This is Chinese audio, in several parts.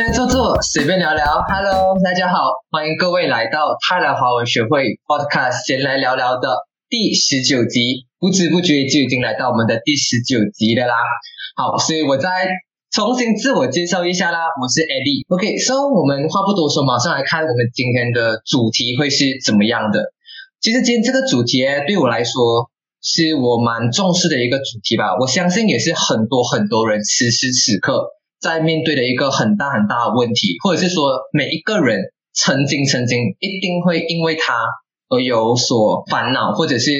来坐坐，随便聊聊。Hello，大家好，欢迎各位来到泰来华文学会 Podcast 闲来聊聊的第十九集。不知不觉就已经来到我们的第十九集了啦。好，所以我再重新自我介绍一下啦，我是 Eddie。OK，so 我们话不多说，马上来看我们今天的主题会是怎么样的。其实今天这个主题对我来说是我蛮重视的一个主题吧，我相信也是很多很多人此时此刻。在面对的一个很大很大的问题，或者是说每一个人曾经曾经一定会因为他而有所烦恼，或者是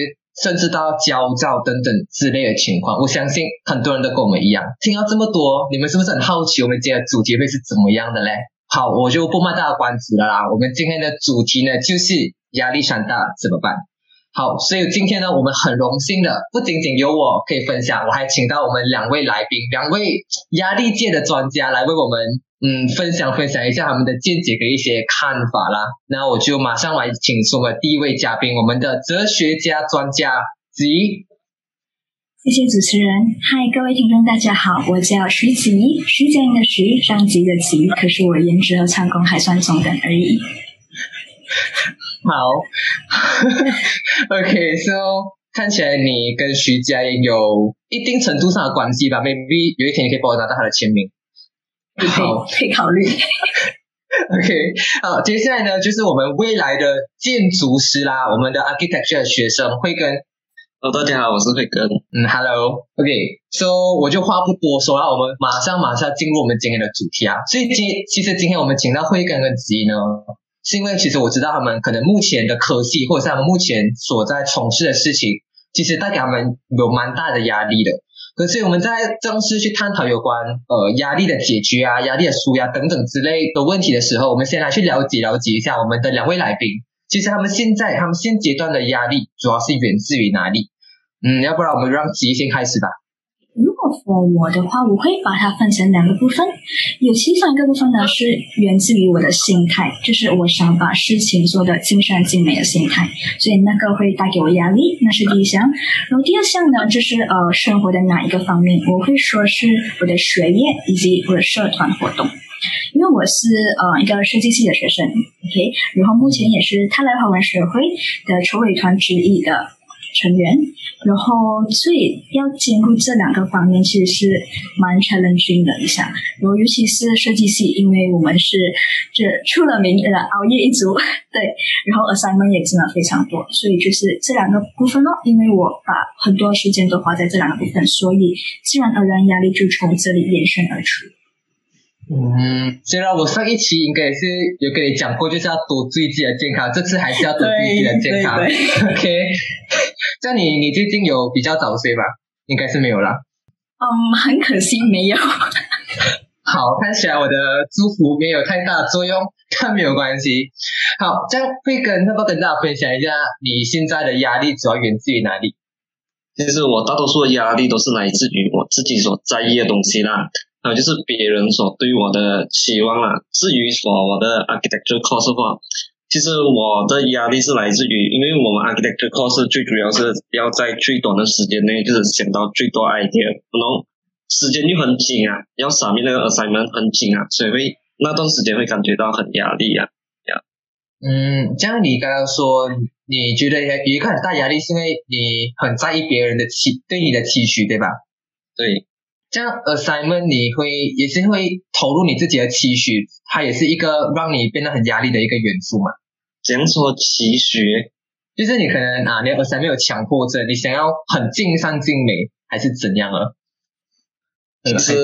甚至到焦躁等等之类的情况。我相信很多人都跟我们一样，听到这么多，你们是不是很好奇我们今天的主题会是怎么样的嘞？好，我就不卖大关子了啦。我们今天的主题呢，就是压力山大怎么办？好，所以今天呢，我们很荣幸的，不仅仅有我可以分享，我还请到我们两位来宾，两位压力界的专家来为我们，嗯，分享分享一下他们的见解和一些看法啦。那我就马上来请出我们第一位嘉宾，我们的哲学家专家吉。谢谢主持人，嗨，各位听众，大家好，我叫徐吉，徐佳莹的徐，张吉的吉，可是我颜值和唱功还算中等而已。好，OK，so 看起来你跟徐佳莹有一定程度上的关系吧？Maybe 有一天你可以帮我拿到他的签名。好，可以考虑。OK，好，接下来呢，就是我们未来的建筑师啦，我们的 architecture 的学生慧根。哦，大家好，我是慧根。嗯，Hello，OK，so 我就话不多说了，我们马上马上进入我们今天的主题啊。所以今其实今天我们请到慧根跟子怡呢。是因为其实我知道他们可能目前的科技或者是他们目前所在从事的事情，其实带给他们有蛮大的压力的。可是我们在正式去探讨有关呃压力的解决啊、压力的舒压等等之类的问题的时候，我们先来去了解了解一下我们的两位来宾。其实他们现在他们现阶段的压力主要是源自于哪里？嗯，要不然我们让吉先开始吧。如果说我的话，我会把它分成两个部分。有其中一个部分呢，是源自于我的心态，就是我想把事情做得尽善尽美的心态，所以那个会带给我压力，那是第一项。然后第二项呢，就是呃生活的哪一个方面，我会说是我的学业以及我的社团活动，因为我是呃一个设计系的学生，OK，然后目前也是泰来华文学会的筹委团之一的。成员，然后所以要兼顾这两个方面，其实是蛮 challenging 的一下。然后尤其是设计系，因为我们是这出了名的熬夜一族，对，然后 assignment 也真的非常多，所以就是这两个部分咯。因为我把很多时间都花在这两个部分，所以自然而然压力就从这里延伸而出。嗯，虽然我上一期应该也是有跟你讲过，就是要多注意自己的健康，这次还是要多注意自己的健康。OK，这样你你最近有比较早睡吧？应该是没有啦。嗯，很可惜没有。好，看起来我的祝福没有太大的作用，但没有关系。好，这样会跟那不要跟大家分享一下你现在的压力主要源自于哪里？其实我大多数的压力都是来自于我自己所在意的东西啦。还有就是别人所对我的期望啦。至于说我的 architecture course 的话，其实我的压力是来自于，因为我们 architecture course 最主要是要在最短的时间内就是想到最多 idea，然后时间就很紧啊，要上面那个 assignment 很紧啊，所以会那段时间会感觉到很压力啊。嗯，这样你刚刚说你觉得有一个很大压力，是因为你很在意别人的期对你的期许，对吧？对。这样 assignment 你会也是会投入你自己的期许，它也是一个让你变得很压力的一个元素嘛？怎样说期许？就是你可能啊，你 assignment 有强迫症，你想要很尽善尽美，还是怎样啊？其实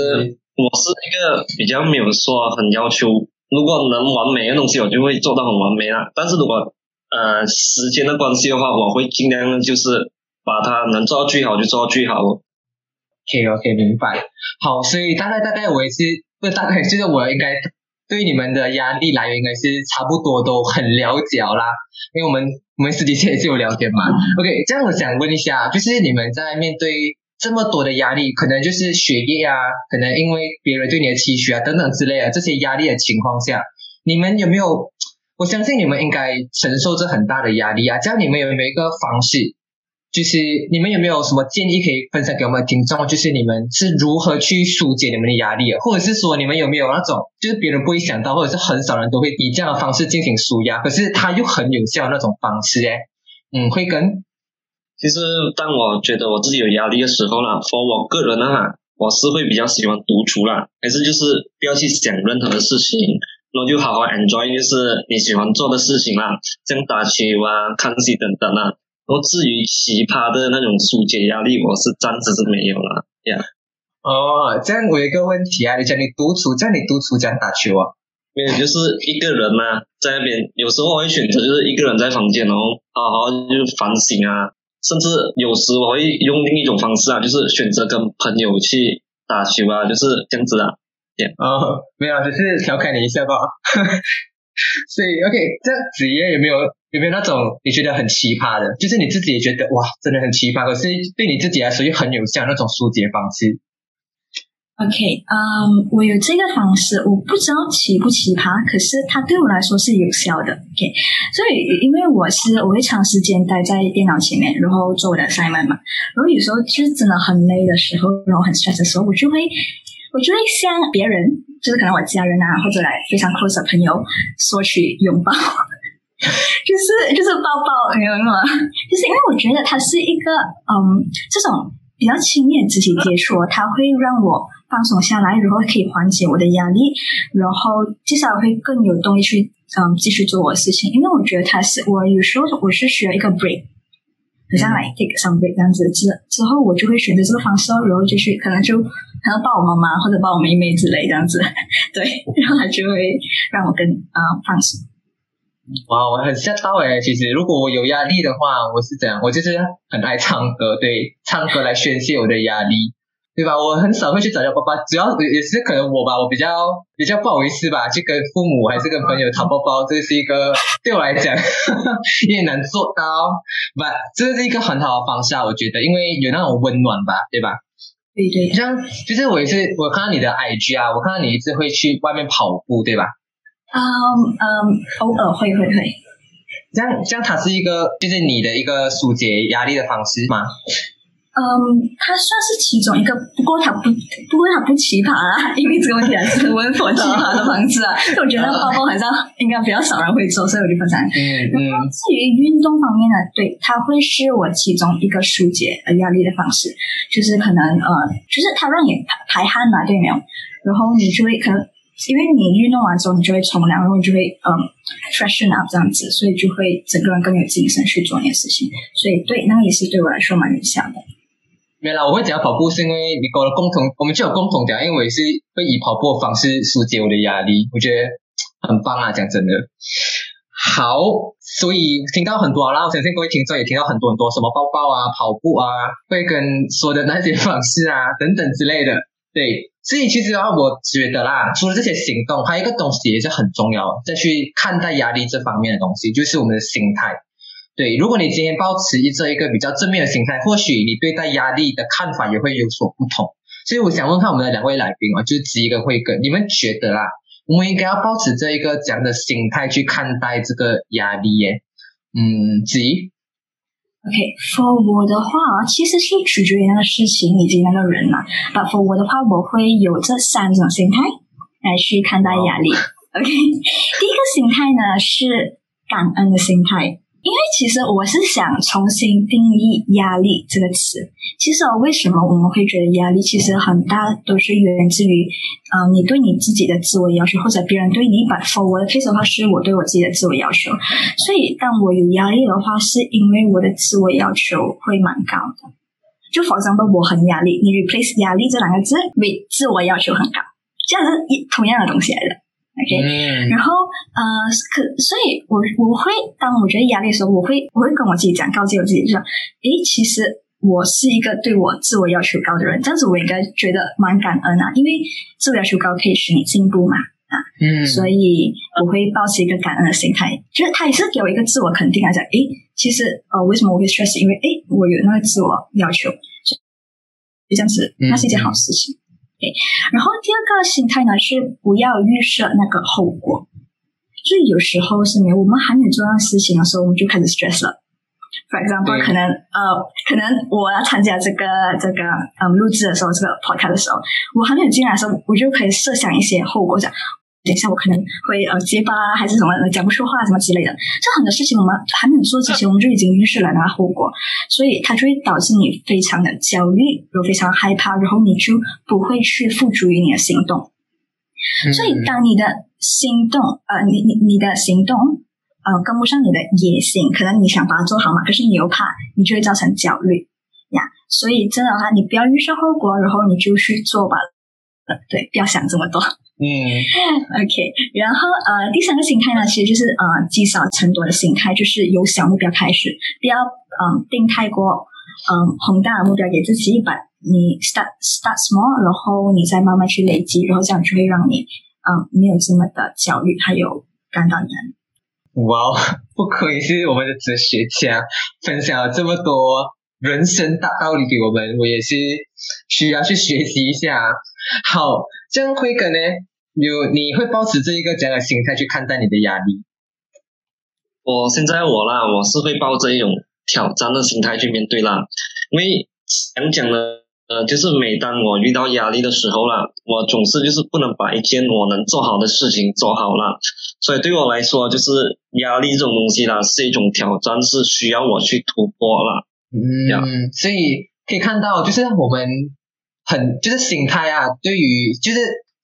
我是一个比较没有说很要求，如果能完美的东西，我就会做到很完美了。但是如果呃时间的关系的话，我会尽量就是把它能做到最好就做到最好。OK，OK，明白。好，所以大概大概我也是，不大概就是我应该对你们的压力来源应该是差不多都很了解啦，因为我们我们私底下也是有聊天嘛。OK，这样我想问一下，就是你们在面对这么多的压力，可能就是学业啊，可能因为别人对你的期许啊等等之类的这些压力的情况下，你们有没有？我相信你们应该承受着很大的压力啊。这样你们有没有一个方式？就是你们有没有什么建议可以分享给我们听众？就是你们是如何去疏解你们的压力，或者是说你们有没有那种就是别人不会想到，或者是很少人都会以这样的方式进行舒压，可是它又很有效那种方式？哎，嗯，会跟。其实当我觉得我自己有压力的时候呢，for 我个人呢，我是会比较喜欢独处啦，还是就是不要去想任何的事情，然后就好好 enjoy 就是你喜欢做的事情啦，像打球啊、看戏等等啊。然后至于奇葩的那种疏解压力，我是暂时是没有了呀。哦，这样我有一个问题啊，你讲你独处，这样你独处怎样打球啊？没有，就是一个人嘛，在那边，有时候我会选择就是一个人在房间，然后好好就反省啊，甚至有时我会用另一种方式啊，就是选择跟朋友去打球啊，就是这样子啊。哦，没有，只是调侃你一下吧。所以，OK，这职业有没有有没有那种你觉得很奇葩的，就是你自己也觉得哇，真的很奇葩，可是对你自己来说又很有效那种疏解方式？OK，嗯，我有这个方式，我不知道奇不奇葩，可是它对我来说是有效的。OK，所以因为我是我会长时间待在电脑前面，然后做我的 assignment 嘛，然后有时候就是真的很累的时候，然后很 stress 的时候，我就会。我就会向别人，就是可能我家人啊，或者来非常 close 的朋友索取拥抱，就是就是抱抱，你明白吗？就是因为我觉得它是一个嗯，这种比较亲密的肢体接触，它会让我放松下来，然后可以缓解我的压力，然后至少会更有动力去嗯继续做我的事情。因为我觉得它是我有时候我是需要一个 break，好像来 take some break 这样子之之后，我就会选择这个方式，然后就是可能就。可能抱我妈妈或者抱我妹妹之类这样子，对，然后他就会让我更啊放松。哇，我很吓到诶！其实如果我有压力的话，我是这样，我就是很爱唱歌，对，唱歌来宣泄我的压力，对吧？我很少会去找叫爸爸，主要也是可能我吧，我比较比较不好意思吧，去跟父母还是跟朋友讨包包，这是一个对我来讲有点难做到，不，这是一个很好的方式啊，我觉得，因为有那种温暖吧，对吧？对对，像就是我也是，我看到你的 IG 啊，我看到你一直会去外面跑步，对吧？嗯嗯，偶尔会会会。这样这样，它是一个就是你的一个疏解压力的方式吗？嗯，它算是其中一个，不过它不，不过它不奇葩啦，因为这个问题还是温和奇葩的方式啊。我觉得包包好像应该比较少人会做，所以我就分享。嗯嗯。至于运动方面呢，对，它会是我其中一个疏解压力的方式，就是可能呃，就是它让你排排汗嘛，对没有？然后你就会可能，因为你运动完之后，你就会冲凉，然后你就会嗯，freshen up 这样子，所以就会整个人更有精神去做那些事情。所以对，那个也是对我来说蛮有效的。没啦，我会讲跑步是因为你跟我的共同，我们就有共同点，因为我也是会以跑步的方式疏解我的压力，我觉得很棒啊！讲真的，好，所以听到很多啦，我相信各位听众也听到很多很多什么抱抱啊、跑步啊、会跟说的那些方式啊等等之类的。对，所以其实的话，我觉得啦，除了这些行动，还有一个东西也是很重要，再去看待压力这方面的东西，就是我们的心态。对，如果你今天保持一这一个比较正面的心态，或许你对待压力的看法也会有所不同。所以我想问看我们的两位来宾啊，就是子怡跟慧哥，你们觉得啦，我们应该要保持这一个这样的心态去看待这个压力耶？嗯，子怡，OK，for 我的话，其实是取决于那个事情以及那个人嘛。But for 我的话，我会有这三种心态来去看待压力。OK，第一个心态呢是感恩的心态。因为其实我是想重新定义“压力”这个词。其实哦为什么我们会觉得压力其实很大，都是源自于，嗯，你对你自己的自我要求，或者别人对你把。For 我的 case 的话，是我对我自己的自我要求。所以当我有压力的话，是因为我的自我要求会蛮高的。就否则的我很压力，你 replace 压力这两个字为自我要求很高，这样是一同样的东西来的。OK，然后呃，可所以，我我会当我觉得压力的时候，我会我会跟我自己讲，告诫我自己，就说，诶，其实我是一个对我自我要求高的人，这样子我应该觉得蛮感恩啊，因为自我要求高可以使你进步嘛，啊，嗯，所以我会保持一个感恩的心态，就是他也是给我一个自我肯定来讲，诶，其实呃，为什么我会 stress？因为诶，我有那个自我要求，就这样子，那是一件好事情。对，然后第二个心态呢是不要预设那个后果，就是有时候是没我们还没有做到事情的时候，我们就开始 stress 了。For example，可能呃，可能我要参加这个这个嗯录制的时候，这个 podcast 的时候，我还没有进来的时候，我就可以设想一些后果，讲等一下我可能会呃结巴啊还是什么讲不出话什么之类的。这很多事情我们还没有做之前，我们就已经预示了那后果，所以它就会导致你非常的焦虑，然后非常害怕，然后你就不会去付诸于你的行动。所以，当你的行动，呃，你你你的行动，呃，跟不上你的野心，可能你想把它做好嘛，可是你又怕，你就会造成焦虑呀。所以，真的话，你不要预设后果，然后你就去做吧。呃，对，不要想这么多。嗯 OK，然后呃，第三个心态呢，其实就是呃积少成多的心态，就是由小目标开始，不要嗯、定太过嗯宏大的目标给自己，把你 start start small，然后你再慢慢去累积，然后这样就会让你嗯没有这么的焦虑，还有感到压力。哇哦，不愧是我们的哲学家，分享了这么多人生大道理给我们，我也是需要去学习一下。好，这样辉哥呢，有你会保持这一个这样的心态去看待你的压力？我现在我啦，我是会抱着一种挑战的心态去面对啦，因为想讲呢，呃，就是每当我遇到压力的时候啦，我总是就是不能把一件我能做好的事情做好啦，所以对我来说，就是压力这种东西啦，是一种挑战，是需要我去突破啦。嗯，所以可以看到，就是我们很就是心态啊，对于就是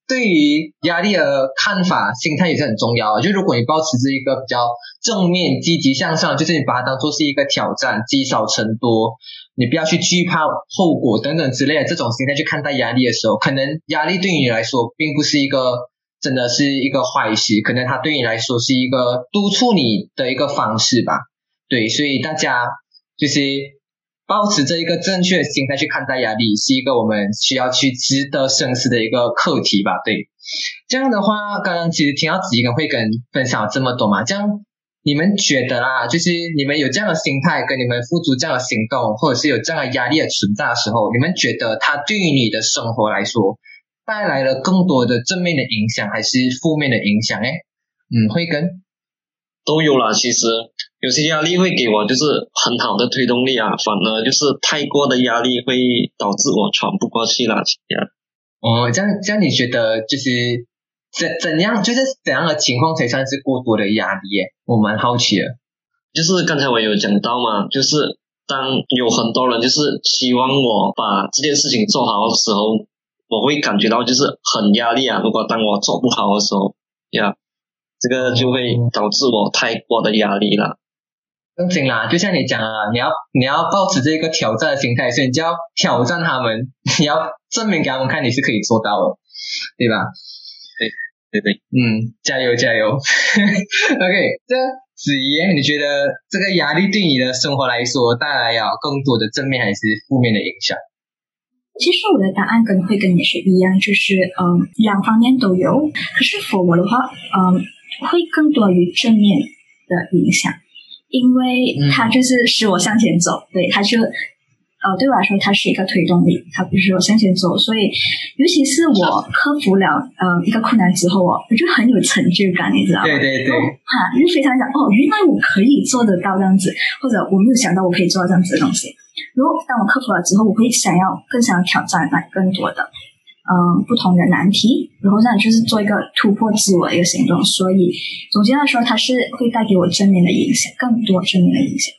对于压力的看法，心态也是很重要。就如果你保持着一个比较正面、积极向上，就是你把它当做是一个挑战，积少成多，你不要去惧怕后果等等之类的这种心态去看待压力的时候，可能压力对于你来说并不是一个真的是一个坏事，可能它对你来说是一个督促你的一个方式吧。对，所以大家就是保持着一个正确的心态去看待压力，是一个我们需要去值得深思的一个课题吧。对，这样的话，刚刚其实听到子怡跟慧根分享了这么多嘛，这样你们觉得啦，就是你们有这样的心态，跟你们付出这样的行动，或者是有这样的压力的存在的时候，你们觉得它对于你的生活来说带来了更多的正面的影响，还是负面的影响？哎，嗯，慧根，都有了。其实有些压力会给我就是很好的推动力啊，反而就是太过的压力会导致我喘不过气啦。呀，哦，这样这样，你觉得就是怎怎样，就是怎样的情况才算是过多的压力耶？我蛮好奇的。就是刚才我有讲到嘛，就是当有很多人就是希望我把这件事情做好的时候，我会感觉到就是很压力啊。如果当我做不好的时候，呀，这个就会导致我太过的压力了。正经啦，就像你讲啊，你要你要保持这个挑战的心态，所以你就要挑战他们，你要证明给他们看你是可以做到的，对吧？对对对，嗯，加油加油！OK，这子怡，你觉得这个压力对你的生活来说带来了更多的正面还是负面的影响？其实我的答案跟会跟你是一样，就是嗯两方面都有。可是 for 我的话，嗯会更多于正面的影响，因为它就是使我向前走，对，它就呃对我来说它是一个推动力，它不是我向前走，所以尤其是我克服了呃一个困难之后哦，我就很有成就感，你知道吗？对对对，哈，就非常想哦，原来我可以做得到这样子，或者我没有想到我可以做到这样子的东西。如果当我克服了之后，我会想要更想要挑战来更多的嗯不同的难题，然后这样就是做一个突破自我的一个行动。所以总结来说，它是会带给我正面的影响，更多正面的影响。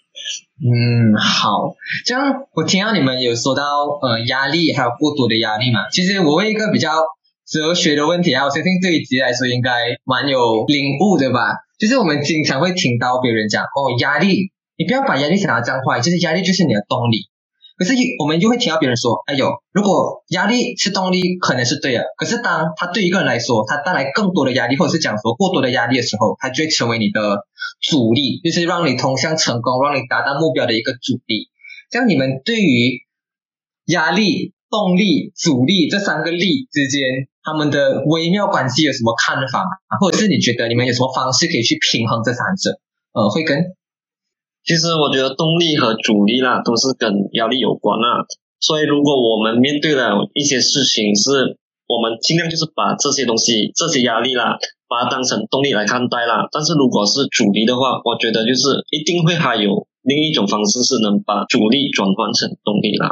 嗯，好，这样我听到你们有说到呃压力还有过多的压力嘛，其实我问一个比较哲学的问题啊，我相信对于自己来说应该蛮有领悟的吧，就是我们经常会听到别人讲哦压力，你不要把压力想到这样坏，就是压力就是你的动力。可是我们就会听到别人说，哎呦，如果压力是动力，可能是对的。可是当他对一个人来说，他带来更多的压力，或者是讲说过多的压力的时候，他就会成为你的阻力，就是让你通向成功、让你达到目标的一个阻力。这样你们对于压力、动力、阻力这三个力之间，他们的微妙关系有什么看法？或者是你觉得你们有什么方式可以去平衡这三者？呃，会跟其实我觉得动力和阻力啦，都是跟压力有关啦。所以如果我们面对了一些事情，是我们尽量就是把这些东西、这些压力啦，把它当成动力来看待啦。但是如果是阻力的话，我觉得就是一定会还有另一种方式是能把阻力转换成动力啦。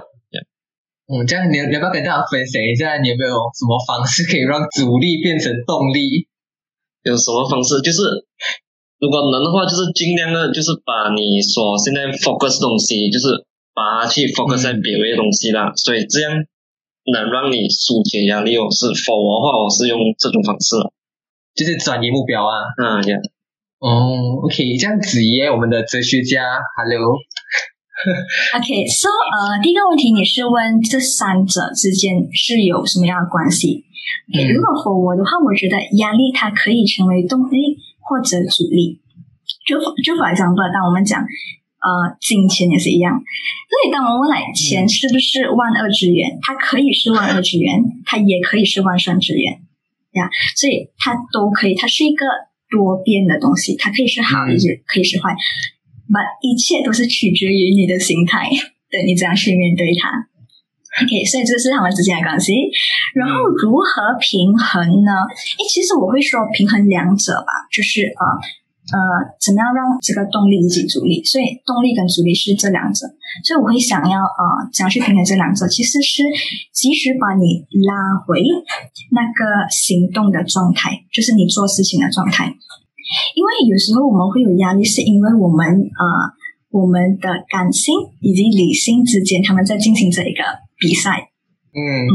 嗯，这样你你要不要跟大家分享一下，你有没有什么方式可以让阻力变成动力？有什么方式？就是如果能的话，就是尽量的，就是把你所现在 focus 东西，就是把它去 focus 在别位的东西啦。所以这样能让你疏解压力哦。是否我的话，我是用这种方式，就是转移目标啊。嗯呀。哦，OK，这样子耶，我们的哲学家，Hello。OK，so 呃，第一个问题你是问这三者之间是有什么样的关系如果 for 我的话，我觉得压力它可以成为动力或者阻力。就就 for example，当我们讲呃金钱也是一样，所以当我们问来钱是不是万恶之源，它可以是万恶之源，它也可以是万善之源呀所以它都可以，它是一个多变的东西，它可以是好，嗯也可以是坏。but 一切都是取决于你的心态，对你怎样去面对它。OK，所以这是他们之间的关系。然后如何平衡呢？诶，其实我会说平衡两者吧，就是呃呃，怎么样让这个动力以及阻力，所以动力跟阻力是这两者。所以我会想要呃怎样去平衡这两者，其实是及时把你拉回那个行动的状态，就是你做事情的状态。因为有时候我们会有压力，是因为我们呃我们的感性以及理性之间，他们在进行这一个比赛。嗯嗯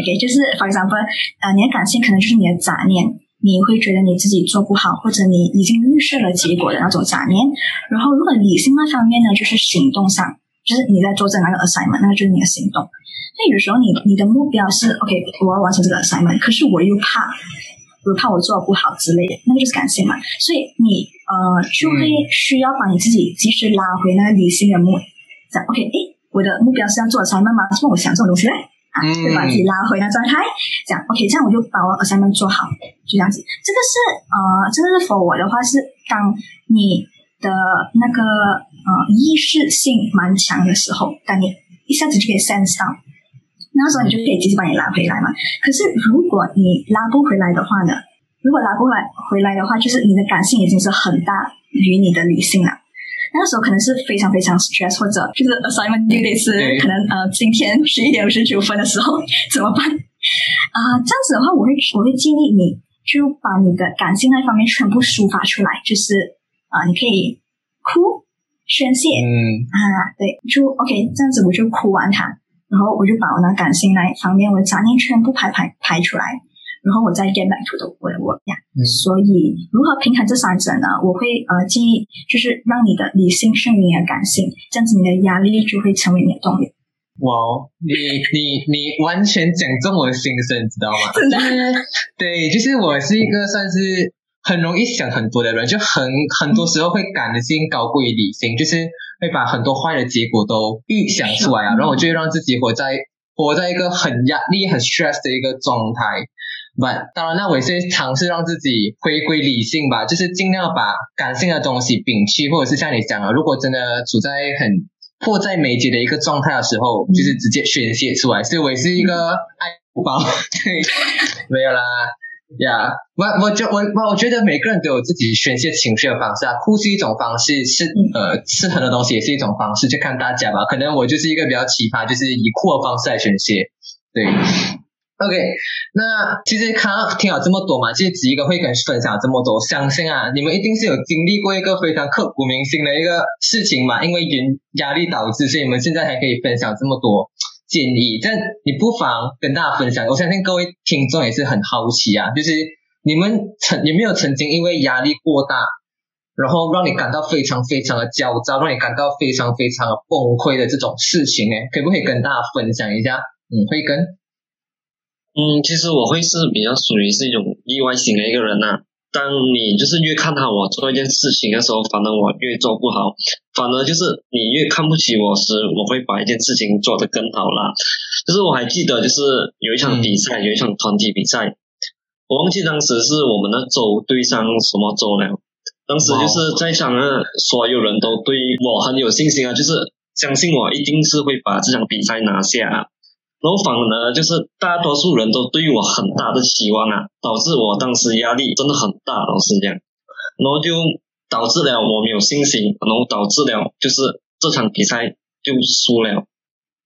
OK，就是 for example，呃，你的感性可能就是你的杂念，你会觉得你自己做不好，或者你已经预设了结果的那种杂念。然后，如果理性那方面呢，就是行动上，就是你在做这那个 assignment，那个就是你的行动。那有时候你你的目标是 OK，我要完成这个 assignment，可是我又怕，我怕我做的不好之类的，那个就是感性嘛。所以你呃就会需要把你自己及时拉回那个理性的目，讲 OK，诶，我的目标是要做 assignment 吗？是我想这种东西嘞。啊，嗯就把自己拉回那状态，这样 OK，这样我就把我 assignment 做好，就这样子。这个是呃，这个是 for 我的话是，当你的那个呃意识性蛮强的时候，当你一下子就可以 sense 到，那时候你就可以及时把你拉回来嘛。可是如果你拉不回来的话呢？如果拉不回来回来的话，就是你的感性已经是很大于你的理性了。那时候可能是非常非常 stress，或者就是 assignment due date 是对。可能呃今天十一点五十九分的时候怎么办？啊、这样子的话，我会我会建议你就把你的感性那方面全部抒发出来，就是啊、你可以哭宣泄，嗯。啊，对，就 OK，这样子我就哭完它，然后我就把我那感性那一方面，我的杂念全部排排排出来，然后我再 get back to 的 work 呀。嗯所以如何平衡这三者呢？我会呃建议就是让你的理性胜于你的感性，这样子你的压力就会成为你的动力。哇哦，你你你完全讲中我的心声，你知道吗？真的对，就是我是一个算是很容易想很多的人，就很很多时候会感性高过于理性，就是会把很多坏的结果都预想出来啊，然后我就会让自己活在活在一个很压力、很 stress 的一个状态。But 当然，那我也是尝试让自己回归理性吧，就是尽量把感性的东西摒弃，或者是像你讲的，如果真的处在很迫在眉睫的一个状态的时候，嗯就是直接宣泄出来。所以我也是一个爱哭包，对，没有啦。呀、我我觉我我我觉得每个人都有自己宣泄情绪的方式啊，哭是一种方式，是嗯呃吃很多东西也是一种方式，就看大家吧。可能我就是一个比较奇葩，就是以哭的方式来宣泄。对，OK，那其实看到听了这么多嘛，其实子怡哥会跟分享这么多，相信啊，你们一定是有经历过一个非常刻骨铭心的一个事情嘛，因为原压力导致，所以你们现在还可以分享这么多建议。但你不妨跟大家分享，我相信各位听众也是很好奇啊，就是你们曾有没有曾经因为压力过大，然后让你感到非常非常的焦躁，让你感到非常非常的崩溃的这种事情呢？可不可以跟大家分享一下？嗯，慧根。嗯，其实我会是比较属于是一种意外型的一个人呐、当你就是越看好我做一件事情的时候，反而我越做不好，反而就是你越看不起我时，我会把一件事情做得更好啦。就是我还记得，就是有一场比赛，有一场团体比赛，我忘记当时是我们的州对上什么州了。当时就是在场的所有人都对我很有信心啊，就是相信我一定是会把这场比赛拿下然后反而就是大多数人都对于我很大的期望啊，导致我当时压力真的很大，老实讲。然后就导致了我没有信心，然后导致了就是这场比赛就输了。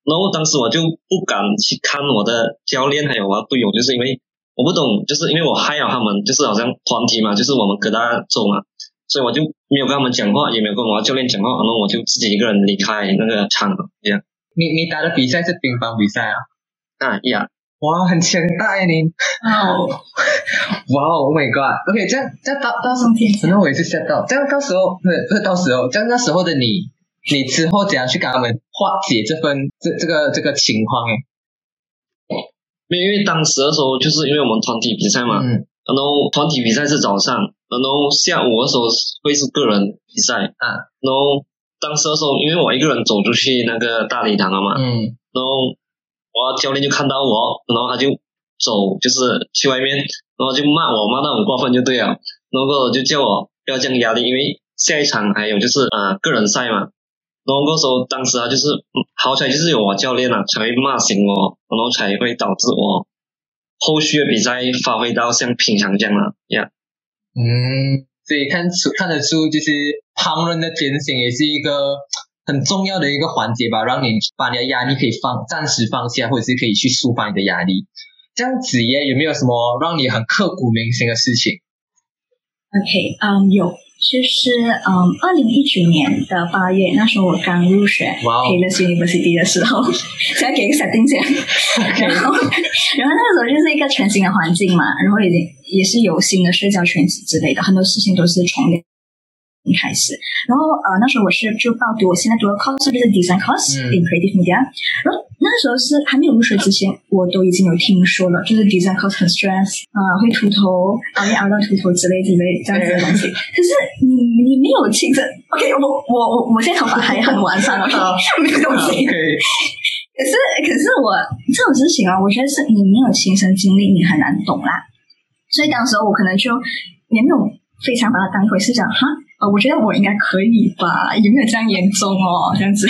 然后当时我就不敢去看我的教练还有我的队友，就是因为我不懂，就是因为我害了他们，就是好像团体嘛，就是我们各大洲嘛，所以我就没有跟他们讲话，也没有跟我的教练讲话，然后我就自己一个人离开那个场。这样你你打的比赛是乒乓比赛啊？啊呀，哇，很强大呀你！哦，哇哦，Oh my God！OK，、这样这样到到时候中天可能我也是吓到。这样到时候不是不是到时候，这样那时候的你，你之后怎样去跟他们化解这份这这个这个情况诶？没有因为当时的时候，就是因为我们团体比赛嘛，嗯然后团体比赛是早上，然后下午的时候会是个人比赛，啊然后当时的时候，因为我一个人走出去那个大礼堂了嘛，嗯。然后我教练就看到我，然后他就走，就是去外面，然后就骂我，骂到很过分就对了，然后就叫我不要这样压力，因为下一场还有就是啊、呃个人赛嘛，然后那时候当时啊就是嗯好彩就是有我教练啊才会骂醒我，然后才会导致我后续的比赛发挥到像平常这样了呀。嗯，所以看出看得出，就是旁人的点醒也是一个很重要的一个环节吧，让你把你的压力可以放暂时放下，或者是可以去抒发你的压力。这样子耶，有没有什么让你很刻骨铭心的事情？OK，嗯、有，就是嗯，二零一九年的八月，那时候我刚入学哇哦。Taylor University 的时候，现 在给一个 setting 先，然后然后那个时候就是一个全新的环境嘛，然后也也是有新的社交圈子之类的，很多事情都是从零开始。然后呃，那时候我是就报读我现在读的 course 就是 design course、嗯 in creative media，然后那时候是还没有入学之前，我都已经有听说了，就是 design course 很 stress 啊、会秃头，熬夜熬到秃头之类之类这样子的东西。可是你你没有亲身，OK，我我我我现在头发还很完善，OK，没有东西。可是可是我这种事情啊，我觉得是你没有亲身经历，你很难懂啦。所以当时我可能就也没有非常把它当回事，讲哈，呃，我觉得我应该可以吧，有没有这样严重哦，这样子。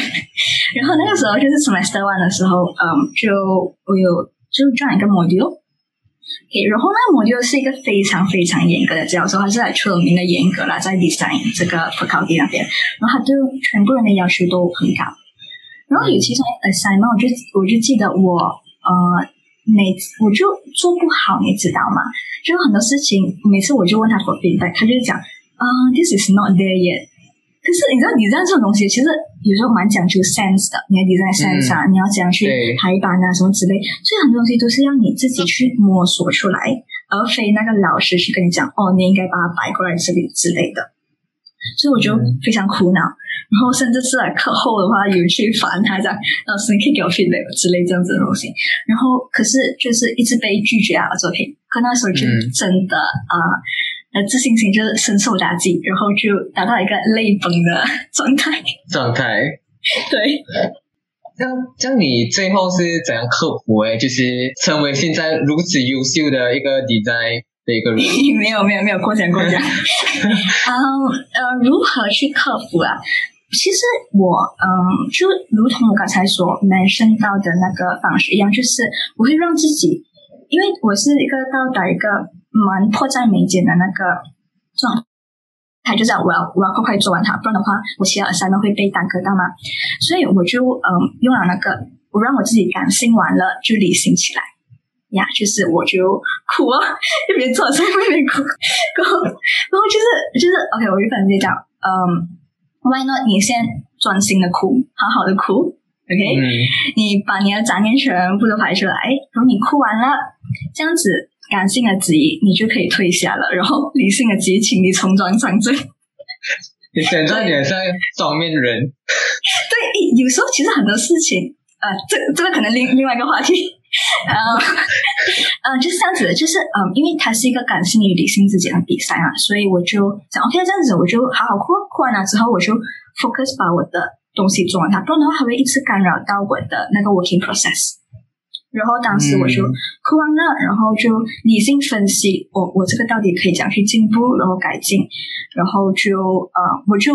然后那个时候就是 semester one 的时候，嗯，就我有就转一个 module。OK，然后那个 module 是一个非常非常严格的教授，他是来出了名的严格啦，在 design 这个 faculty 那边，然后他对全部人的要求都很高。然后有其中 assignment，我就我就记得我呃每次我就做不好，你知道吗？就很多事情，每次我就问他 forbid 他就讲啊、t h i s is not there yet。可是你知道，你知道这种东西其实有时候蛮讲究 sense 的，你要 design sense 啊，你要怎样去排版啊什么之类，所以很多东西都是要你自己去摸索出来，而非那个老师去跟你讲哦，你应该把它摆过来这里之类的。所以我就嗯非常苦恼，然后甚至是来课后的话有去烦他讲，老师你可以给我 feedback 之类这样子的东西。然后可是就是一直被拒绝啊作品，可那时候就嗯真的啊、呃，自信心就是深受打击，然后就达到一个泪崩的状态。状态。对，这样这样，你最后是怎样克服？诶，就是成为现在如此优秀的一个 design 的一个人。没有没有没有过奖过奖。嗯呃，如何去克服啊？其实我嗯，就如同我刚才所 mention 到的那个方式一样，就是我会让自己，因为我是一个到达一个蛮迫在眉睫的那个状态，就这样，我要我要快快做完它，不然的话，我其他 assignment 会被耽搁到嘛。所以我就嗯用了那个，我让我自己感性完了，就理性起来。呀，就是我就哭啊，一边做菜一边哭，然后然后就是就是 OK，我就跟你讲，嗯，Why not？你先专心的哭，好好的哭，OK？、嗯，你把你的杂念全部都排出来，然后你哭完了，这样子感性的质疑你就可以退下了，然后理性的质疑，请你重装上阵。你现在你很像双面人。对，有时候其实很多事情，呃，这这个可能另另外一个话题，呃，呃，就是这样子的，就是嗯、因为它是一个感性与理性之间的比赛嘛，所以我就想，OK，这样子我就好好哭，哭完了之后我就 focus 把我的东西做完它，不然的话它会一直干扰到我的那个 working process。然后当时我就嗯哭完了，然后就理性分析，我我这个到底可以怎样去进步，然后改进，然后就呃，我就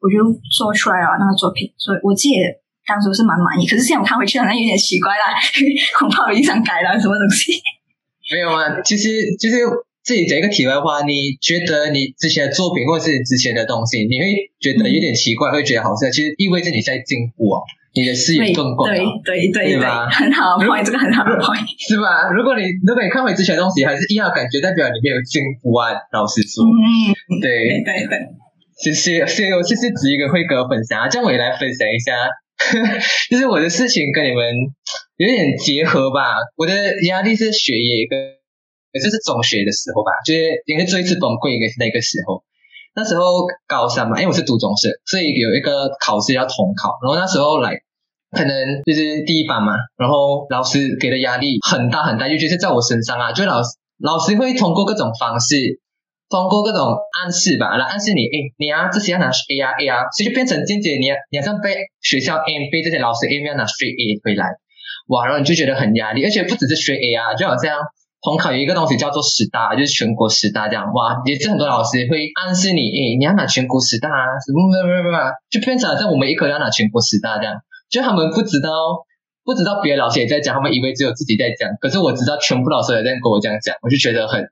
我就做出来了那个作品，所以我自己也当时是蛮满意。可是现在我看回去好像有点奇怪啦，恐怕我已经想改了什么东西。没有啊，其实就是自己讲一个题外话，你觉得你之前的作品或是之前的东西，你会觉得有点奇怪，会觉得好笑，其实意味着你在进步哦，你的视野更广了，对对对对吧很好的 point，这个很好的 point。是吧？如果你如果你看回之前的东西还是一样感觉，代表你没有进步啊。老实说，嗯，对对，对对，谢谢，谢，谢我这是指一个会跟我分享啊，这样我也来分享一下，就是我的事情跟你们有点结合吧。我的压力是学业跟，也就是中学的时候吧，就是因为最一次崩溃应该是那个时候。那时候高三嘛，因为我是读中学，所以有一个考试要统考，然后那时候来可能就是第一班嘛，然后老师给的压力很大很大，尤其是在我身上啊，就老师老师会通过各种方式，通过各种暗示吧，来暗示你，诶，你啊这些要拿 A 啊 A 啊，所以就变成间接你你好像被学校 M 被这些老师 M 要拿 A A 回来，哇，然后你就觉得很压力，而且不只是学 A 啊，就好像。统考有一个东西叫做十大，就是全国十大这样，哇，也是很多老师会暗示你，诶，你要拿全国十大啊，什么什么什么，就变成好像我们一科要拿全国十大这样，就他们不知道，不知道别的老师也在讲，他们以为只有自己在讲，可是我知道全部老师也在跟我这样讲，我就觉得很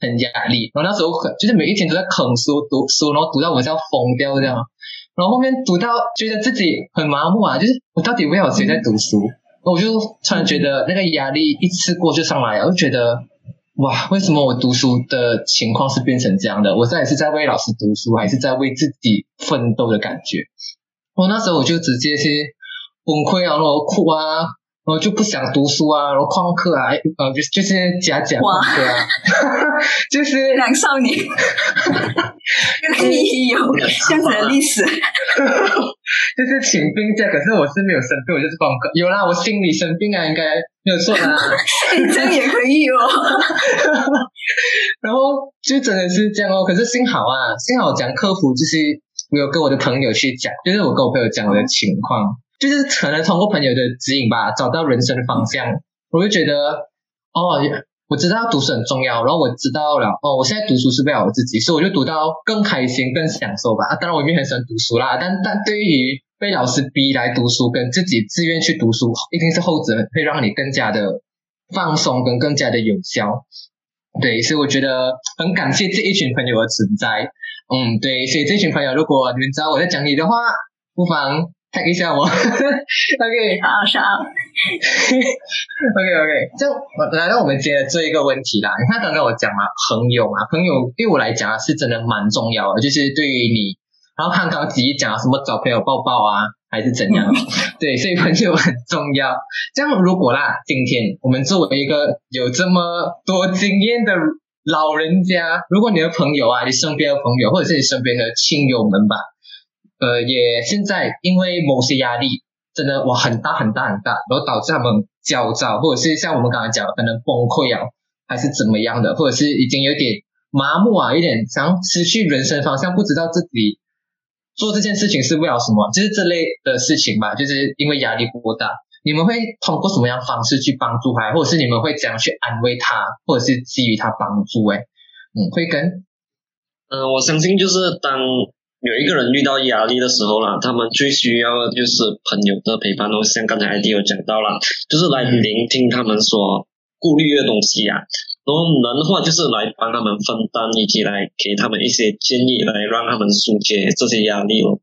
很压力。然后那时候很就是每一天都在啃书读书，然后读到我是要疯掉这样，然后后面读到觉得自己很麻木啊，就是我到底为了谁在读书？我就突然觉得那个压力一次过就上来了，我就觉得哇，为什么我读书的情况是变成这样的？我在是在为老师读书，还是在为自己奋斗的感觉？我那时候我就直接是崩溃啊，然后哭啊，然后就不想读书啊，然后旷课啊，呃，就 就是假假旷课啊，就是两少年，跟你有这样子的历史，就是请病假，可是我是没有生病，我就是旷课。有啦，我心理生病啊，应该没有错啦。这样也可以哦。然后就真的是这样哦，可是幸好啊，幸好讲客服，就是我有跟我的朋友去讲，就是我跟我朋友讲我的情况，就是可能通过朋友的指引吧，找到人生的方向。我就觉得哦，我知道读书很重要，然后我知道了哦，我现在读书是为了我自己，所以我就读到更开心、更享受吧。啊，当然我也很喜欢读书啦，但但对于被老师逼来读书跟自己自愿去读书，一定是后者会让你更加的放松跟更加的有效。对，所以我觉得很感谢这一群朋友的存在。嗯，对，所以这群朋友，如果你们知道我在讲你的话，不妨 tag 一下我。OK，好，好，OK OK，这样来到我们今天这一个问题啦。你看刚刚我讲嘛，朋友嘛，朋友对我来讲啊是真的蛮重要的，就是对于你，然后看刚刚自己讲什么找朋友抱抱啊，还是怎样，对，所以朋友很重要。这样如果啦，今天我们作为一个有这么多经验的老人家，如果你的朋友啊，你身边的朋友或者是你身边的亲友们吧，呃，也现在因为某些压力。真的哇，很大很大很大，然后导致他们焦躁，或者是像我们刚刚讲的，可能崩溃啊，还是怎么样的，或者是已经有点麻木啊，有点想失去人生方向，不知道自己做这件事情是为了什么，就是这类的事情吧，就是因为压力过大。你们会通过什么样方式去帮助他，或者是你们会怎样去安慰他，或者是给予他帮助？哎，嗯，会跟嗯、我相信就是当有一个人遇到压力的时候啦，他们最需要的就是朋友的陪伴哦。像刚才 ID 有讲到了，就是来嗯聆听他们所顾虑的东西啊，然后人的话就是来帮他们分担，以及来给他们一些建议，来让他们疏解这些压力哦。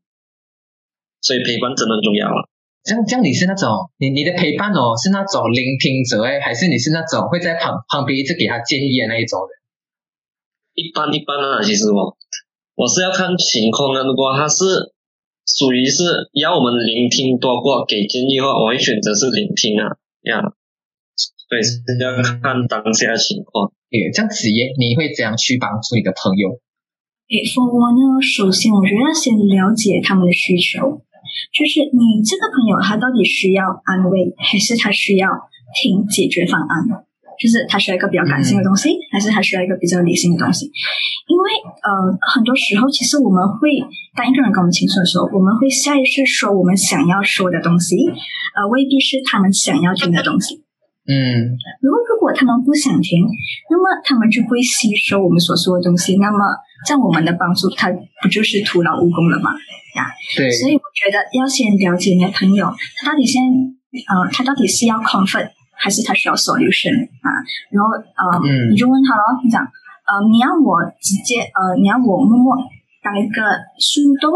所以陪伴真的很重要啊。这样这样，你是那种你你的陪伴哦，是那种聆听者哎，还是你是那种会在旁旁边一直给他建议的那一种人？一般一般啊，其实我我是要看情况的。如果他是属于是要我们聆听多过给建议的话，我会选择是聆听啊呀。所以是要看当下的情况。诶，这样子耶，你会怎样去帮助你的朋友？诶，for 我呢，首先我觉得要先了解他们的需求，就是你这个朋友他到底需要安慰，还是他需要听解决方案？就是他需要一个比较感性的东西，还是他需要一个比较理性的东西？因为呃，很多时候其实我们会当一个人跟我们倾诉的时候，我们会下意识说我们想要说的东西，呃，未必是他们想要听的东西。嗯如果如果他们不想听，那么他们就会吸收我们所说的东西，那么在我们的帮助他不就是徒劳无功了吗？呀对，所以我觉得要先了解你的朋友，他到底现在呃，他到底是要 comfort 还是他需要 solution 啊？然后呃，嗯你就问他咯，你讲呃，你要我直接呃，你要我默默当一个树洞，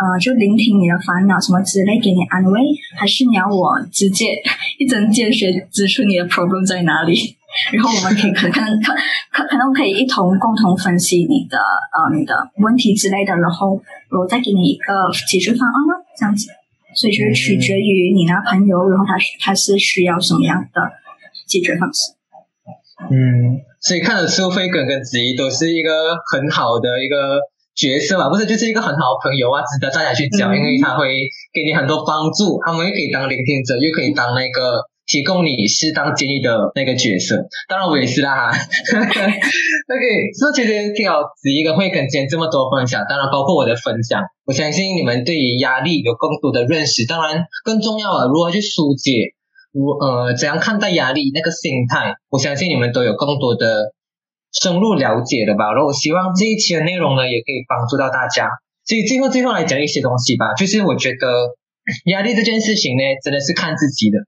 呃，就聆听你的烦恼什么之类，给你安慰，还是你要我直接一针见血指出你的 problem 在哪里？然后我们可以可可能可可可能可以一同共同分析你的呃你的问题之类的，然后我再给你一个解决方案呢，这样子。所以就是取决于你那朋友，然后他他是需要什么样的解决方式。嗯，所以看得出飞哥跟子怡都是一个很好的一个角色嘛，不是就是一个很好的朋友啊，值得大家去交，因为他会给你很多帮助，他们又可以当聆听者，又可以当那个提供你适当建议的那个角色。当然我也是啦哈。OK，所以其实听好子怡跟慧跟今天这么多分享，当然包括我的分享，我相信你们对于压力有更多的认识，当然更重要的如何去疏解。如呃，怎样看待压力那个心态？我相信你们都有更多的深入了解的吧。然后我希望这一期的内容呢，也可以帮助到大家。所以最后最后来讲一些东西吧，就是我觉得压力这件事情呢，真的是看自己的。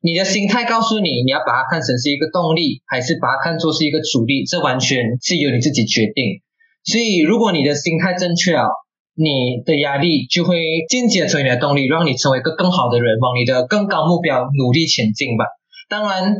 你的心态告诉你，你要把它看成是一个动力，还是把它看作是一个阻力，这完全是由你自己决定。所以如果你的心态正确啊。你的压力就会间接成为你的动力，让你成为一个更好的人，往你的更高目标努力前进吧。当然，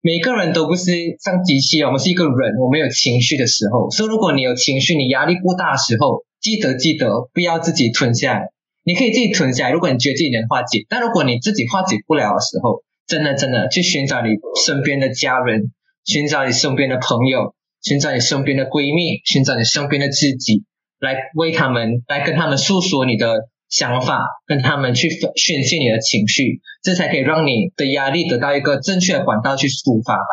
每个人都不是像机器我们是一个人，我们有情绪的时候。所以，如果你有情绪，你压力过大的时候，记得记得不要自己吞下来。你可以自己吞下来，如果你觉得自己能化解。但如果你自己化解不了的时候，真的真的去寻找你身边的家人，寻找你身边的朋友，寻找你身边的闺蜜，寻找你身边的知己。来为他们，来跟他们诉说你的想法，跟他们去宣泄你的情绪，这才可以让你的压力得到一个正确的管道去抒发吧。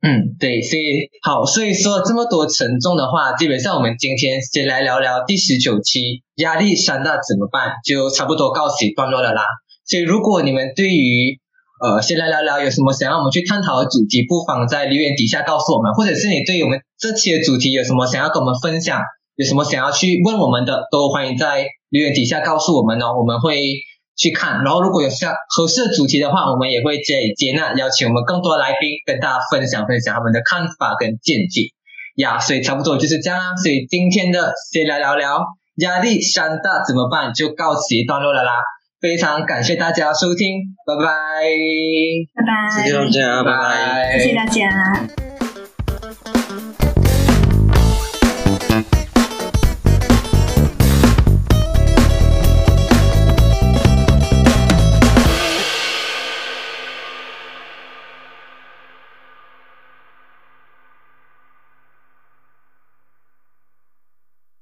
嗯，对，所以好，所以说这么多沉重的话，基本上我们今天先来聊聊第十九期压力山大怎么办，就差不多告一段落了啦。所以如果你们对于呃，先来聊聊有什么想要我们去探讨的主题，不妨在留言底下告诉我们，或者是你对我们这期的主题有什么想要跟我们分享。有什么想要去问我们的，都欢迎在留言底下告诉我们哦，我们会去看。然后如果有像合适的主题的话，我们也会接接纳邀请我们更多的来宾跟大家分享分享他们的看法跟见解呀。所以差不多就是这样啦。所以今天的先聊聊聊压力山大怎么办，就告一段落了啦。非常感谢大家收听，拜拜，拜拜，谢谢大家，拜拜，谢谢大家。